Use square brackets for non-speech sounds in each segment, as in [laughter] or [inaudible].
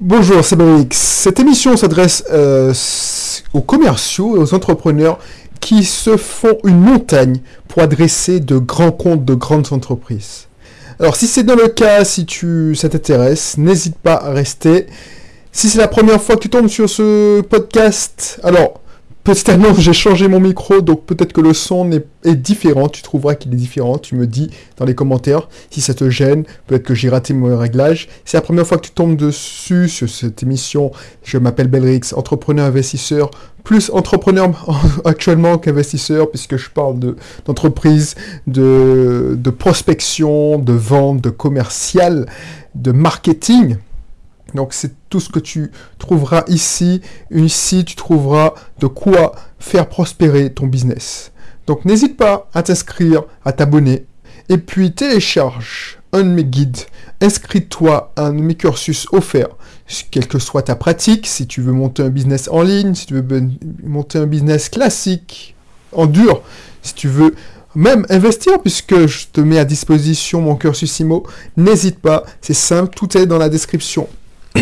Bonjour, c'est Benix. Cette émission s'adresse euh, aux commerciaux et aux entrepreneurs qui se font une montagne pour adresser de grands comptes de grandes entreprises. Alors si c'est dans le cas, si tu ça t'intéresse, n'hésite pas à rester. Si c'est la première fois que tu tombes sur ce podcast, alors Petit à j'ai changé mon micro, donc peut-être que le son est, différent. Tu trouveras qu'il est différent. Tu me dis dans les commentaires si ça te gêne. Peut-être que j'ai raté mon réglage. C'est la première fois que tu tombes dessus sur cette émission. Je m'appelle Belrix, entrepreneur investisseur, plus entrepreneur [laughs] actuellement qu'investisseur, puisque je parle d'entreprise, de, de prospection, de vente, de commercial, de marketing. Donc c'est tout ce que tu trouveras ici. Ici, tu trouveras de quoi faire prospérer ton business. Donc n'hésite pas à t'inscrire, à t'abonner. Et puis télécharge un de mes guides. Inscris-toi à un de mes cursus offerts. Quelle que soit ta pratique, si tu veux monter un business en ligne, si tu veux monter un business classique, en dur, si tu veux même investir, puisque je te mets à disposition mon cursus IMO, n'hésite pas, c'est simple, tout est dans la description. [coughs]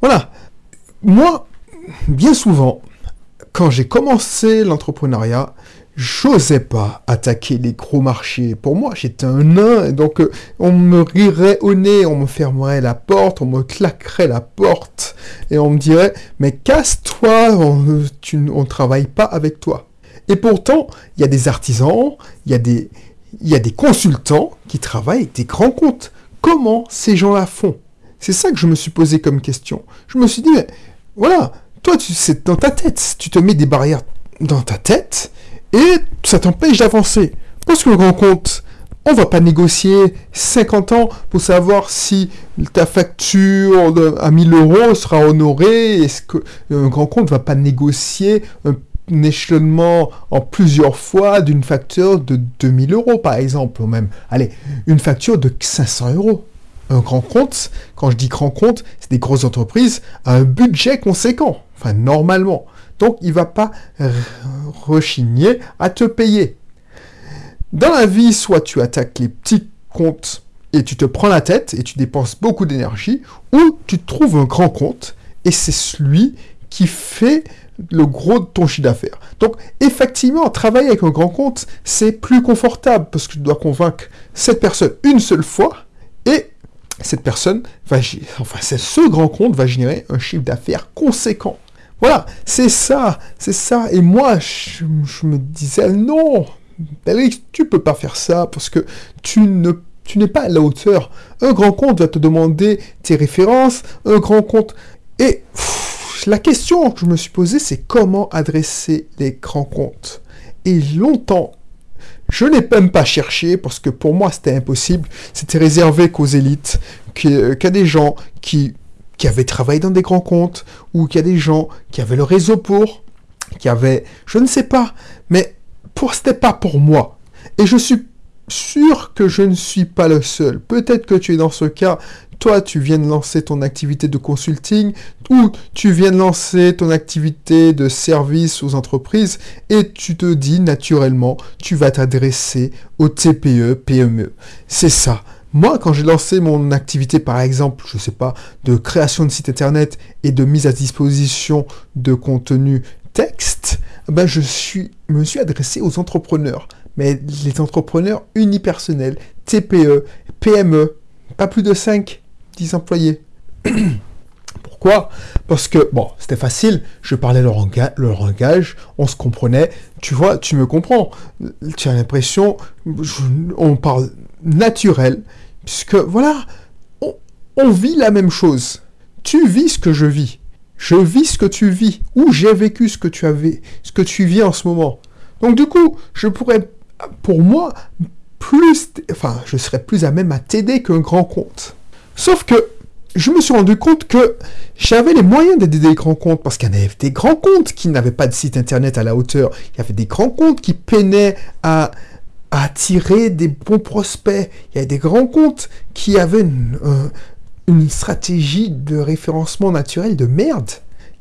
voilà. Moi, bien souvent, quand j'ai commencé l'entrepreneuriat, j'osais pas attaquer les gros marchés. Pour moi, j'étais un nain, donc euh, on me rirait au nez, on me fermerait la porte, on me claquerait la porte, et on me dirait, mais casse-toi, on ne travaille pas avec toi. Et pourtant, il y a des artisans, il y a des, y a des consultants qui travaillent avec des grands comptes. Comment ces gens-là font? C'est ça que je me suis posé comme question. Je me suis dit, mais voilà, toi, c'est dans ta tête. Tu te mets des barrières dans ta tête et ça t'empêche d'avancer. Parce que le grand compte, on va pas négocier 50 ans pour savoir si ta facture à 1000 euros sera honorée. Est-ce que un grand compte va pas négocier un, échelonnement en plusieurs fois d'une facture de 2000 euros, par exemple, ou même, allez, une facture de 500 euros un grand compte, quand je dis grand compte, c'est des grosses entreprises, à un budget conséquent, enfin normalement. Donc il va pas rechigner à te payer. Dans la vie, soit tu attaques les petits comptes et tu te prends la tête et tu dépenses beaucoup d'énergie, ou tu trouves un grand compte et c'est celui qui fait le gros de ton chiffre d'affaires. Donc, effectivement, travailler avec un grand compte, c'est plus confortable parce que tu dois convaincre cette personne une seule fois et cette personne va, enfin, ce grand compte va générer un chiffre d'affaires conséquent. Voilà, c'est ça, c'est ça. Et moi, je, me disais, non, Alex, tu peux pas faire ça parce que tu n'es pas à la hauteur. Un grand compte va te demander tes références, un grand compte. Et la question que je me suis posée, c'est comment adresser les grands comptes. Et longtemps, je n'ai même pas cherché parce que pour moi c'était impossible. C'était réservé qu'aux élites, qu'à des gens qui, qui avaient travaillé dans des grands comptes ou a des gens qui avaient le réseau pour, qui avaient, je ne sais pas, mais pour c'était pas pour moi. Et je suis sûr que je ne suis pas le seul. Peut-être que tu es dans ce cas toi, tu viens de lancer ton activité de consulting ou tu viens de lancer ton activité de service aux entreprises et tu te dis naturellement, tu vas t'adresser aux TPE, PME. C'est ça. Moi, quand j'ai lancé mon activité, par exemple, je ne sais pas, de création de site internet et de mise à disposition de contenu texte, ben je suis, me suis adressé aux entrepreneurs. Mais les entrepreneurs unipersonnels, TPE, PME, pas plus de 5 10 employés. [clears throat] Pourquoi? Parce que, bon, c'était facile, je parlais leur, langage, on se comprenait, tu vois, tu me comprends. Tu as l'impression, on parle naturel, puisque, voilà, on, vit la même chose. Tu vis ce que je vis. Je vis ce que tu vis, ou j'ai vécu ce que tu avais, ce que tu vis en ce moment. Donc du coup, je pourrais, pour moi, plus, enfin, je serais plus à même à t'aider qu'un grand compte. Sauf que je me suis rendu compte que j'avais les moyens d'aider des grands comptes parce qu'il y avait des grands comptes qui n'avaient pas de site internet à la hauteur. Il y avait des grands comptes qui peinaient à, attirer des bons prospects. Il y avait des grands comptes qui avaient une, une stratégie de référencement naturel de merde.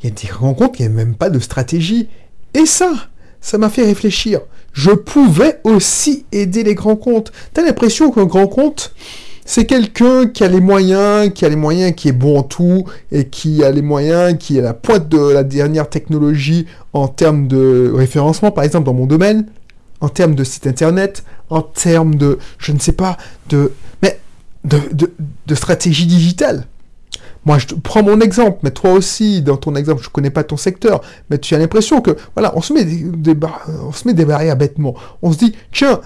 Il y a des grands comptes qui n'avaient même pas de stratégie. Et ça, ça m'a fait réfléchir. Je pouvais aussi aider les grands comptes. T'as l'impression qu'un grand compte, c'est quelqu'un qui a les moyens, qui a les moyens, qui est bon en tout, et qui a les moyens, qui est la pointe de la dernière technologie en termes de référencement, par exemple dans mon domaine, en termes de site internet, en termes de, je ne sais pas, de, mais de, de, stratégie digitale. Moi, je prends mon exemple, mais toi aussi, dans ton exemple, je ne connais pas ton secteur, mais tu as l'impression que, voilà, on se met des, on se met des barrières bêtement. On se dit, tiens,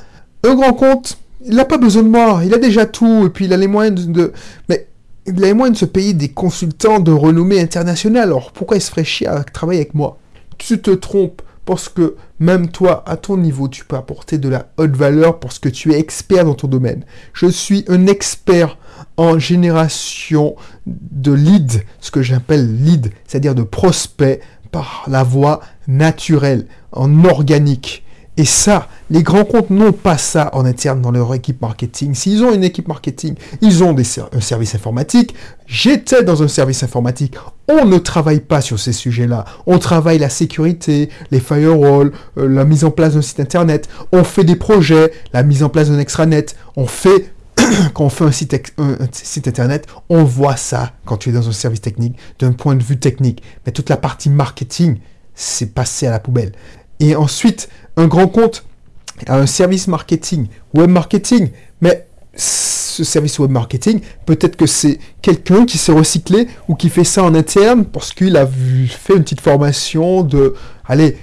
un grand compte, il n'a pas besoin de moi, il a déjà tout, et puis il a les moyens de... Mais il a les moyens de se payer des consultants de renommée internationale, alors pourquoi il se ferait chier à travailler avec moi? Tu te trompes, parce que même toi, à ton niveau, tu peux apporter de la haute valeur parce que tu es expert dans ton domaine. Je suis un expert en génération de leads, ce que j'appelle lead, c'est-à-dire de prospects par la voie naturelle, en organique. Et ça, les grands comptes n'ont pas ça en interne dans leur équipe marketing. S'ils ont une équipe marketing, ils ont un service informatique. J'étais dans un service informatique. On ne travaille pas sur ces sujets-là. On travaille la sécurité, les firewalls, euh, la mise en place d'un site internet. On fait des projets, la mise en place d'un extranet. On fait [coughs] quand on fait un site, internet, on voit ça quand tu es dans un service technique, d'un point de vue technique. Mais toute la partie marketing, c'est passé à la poubelle. Et ensuite, un grand compte un service marketing, web marketing, mais ce service web marketing, peut-être que c'est quelqu'un qui s'est recyclé ou qui fait ça en interne parce qu'il a fait une petite formation de, allez,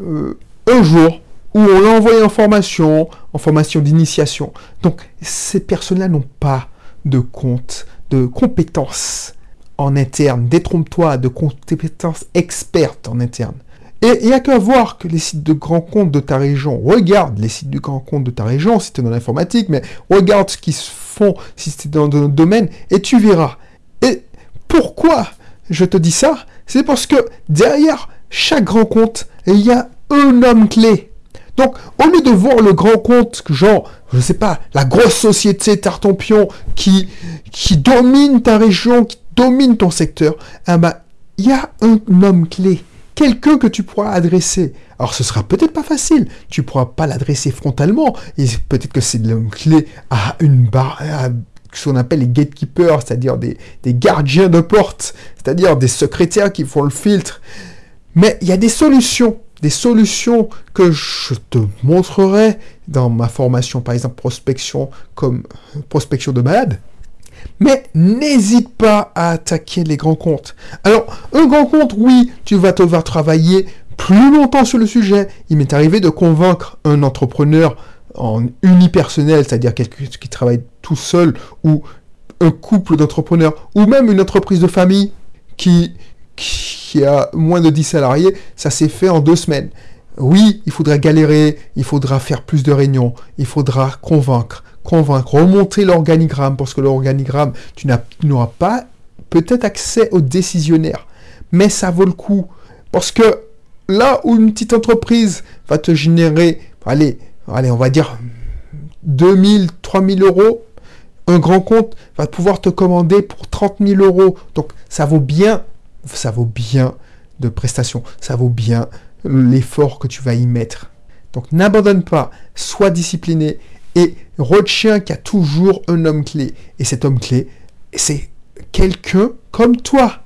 euh, un jour où on l'a envoyé en formation, en formation d'initiation. Donc, ces personnes-là n'ont pas de compte, de compétences en interne. Détrompe-toi, de compétences expertes en interne. Et il n'y a qu'à voir que les sites de grands comptes de ta région, regarde les sites de grands comptes de ta région, si tu es dans l'informatique, mais regarde ce qu'ils font si tu es dans le domaine, et tu verras. Et pourquoi je te dis ça? C'est parce que derrière chaque grand compte, il y a un homme clé. Donc, au lieu de voir le grand compte, genre, je ne sais pas, la grosse société Tartampion qui, qui domine ta région, qui domine ton secteur, eh ben, il y a un homme clé quelqu'un que tu pourras adresser. Alors ce sera peut-être pas facile, tu pourras pas l'adresser frontalement, et peut-être que c'est une clé à une barre, à ce qu'on appelle les gatekeepers, c'est-à-dire des, gardiens de porte, c'est-à-dire des secrétaires qui font le filtre. Mais il y a des solutions, des solutions que je te montrerai dans ma formation, par exemple prospection comme prospection de malade. Mais n'hésite pas à attaquer les grands comptes. Alors, un grand compte, oui, tu vas devoir travailler plus longtemps sur le sujet. Il m'est arrivé de convaincre un entrepreneur en unipersonnel, c'est-à-dire quelqu'un qui travaille tout seul, ou un couple d'entrepreneurs, ou même une entreprise de famille qui, qui a moins de 10 salariés, ça s'est fait en deux semaines. Oui, il faudra galérer, il faudra faire plus de réunions, il faudra convaincre, convaincre, remonter l'organigramme, parce que l'organigramme, tu n'auras pas peut-être accès aux décisionnaires, mais ça vaut le coup. Parce que là où une petite entreprise va te générer, allez, allez, on va dire 2000, 3000 euros, un grand compte va pouvoir te commander pour 30 000 euros. Donc ça vaut bien, ça vaut bien de prestations, ça vaut bien l'effort que tu vas y mettre. Donc n'abandonne pas, sois discipliné et retiens qu'il y a toujours un homme clé. Et cet homme clé, c'est quelqu'un comme toi.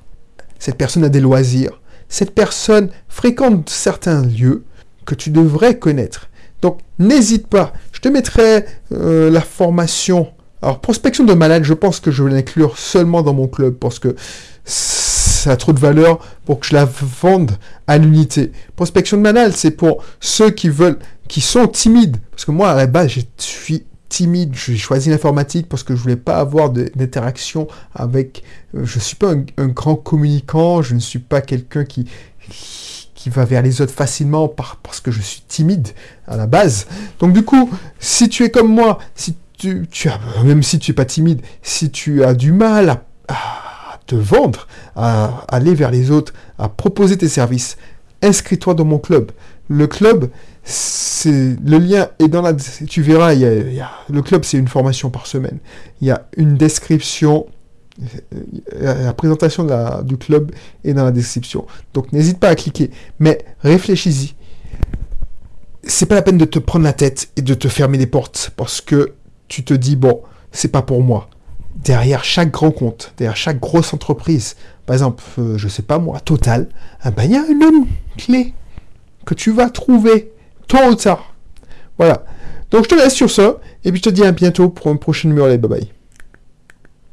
Cette personne a des loisirs. Cette personne fréquente certains lieux que tu devrais connaître. Donc n'hésite pas. Je te mettrai euh, la formation. Alors prospection de malade, je pense que je vais l'inclure seulement dans mon club parce que ça a trop de valeur pour que je la vende à l'unité. Prospection de malade, c'est pour ceux qui veulent qui sont timides. Parce que moi, à la base, je suis timide. J'ai choisi l'informatique parce que je voulais pas avoir d'interaction avec... Euh, je suis pas un, grand communicant, je ne suis pas quelqu'un qui, qui va vers les autres facilement parce que je suis timide à la base. Donc du coup, si tu es comme moi, si tu, tu as, même si tu es pas timide, si tu as du mal à te vendre, à aller vers les autres, à proposer tes services, inscris-toi dans mon club. Le club, c'est le lien est dans la. Tu verras, il y a, le club, c'est une formation par semaine. Il y a une description. Euh, la présentation du club est dans la description. Donc n'hésite pas à cliquer. Mais réfléchis-y. C'est pas la peine de te prendre la tête et de te fermer les portes parce que tu te dis bon, c'est pas pour moi. Derrière chaque grand compte, derrière chaque grosse entreprise, par exemple, euh, je sais pas moi, Total, ah ben, il y a un homme clé que tu vas trouver tôt ou tard. Voilà. Donc je te laisse sur ça, et puis je te dis à bientôt pour un prochain numéro. Bye bye.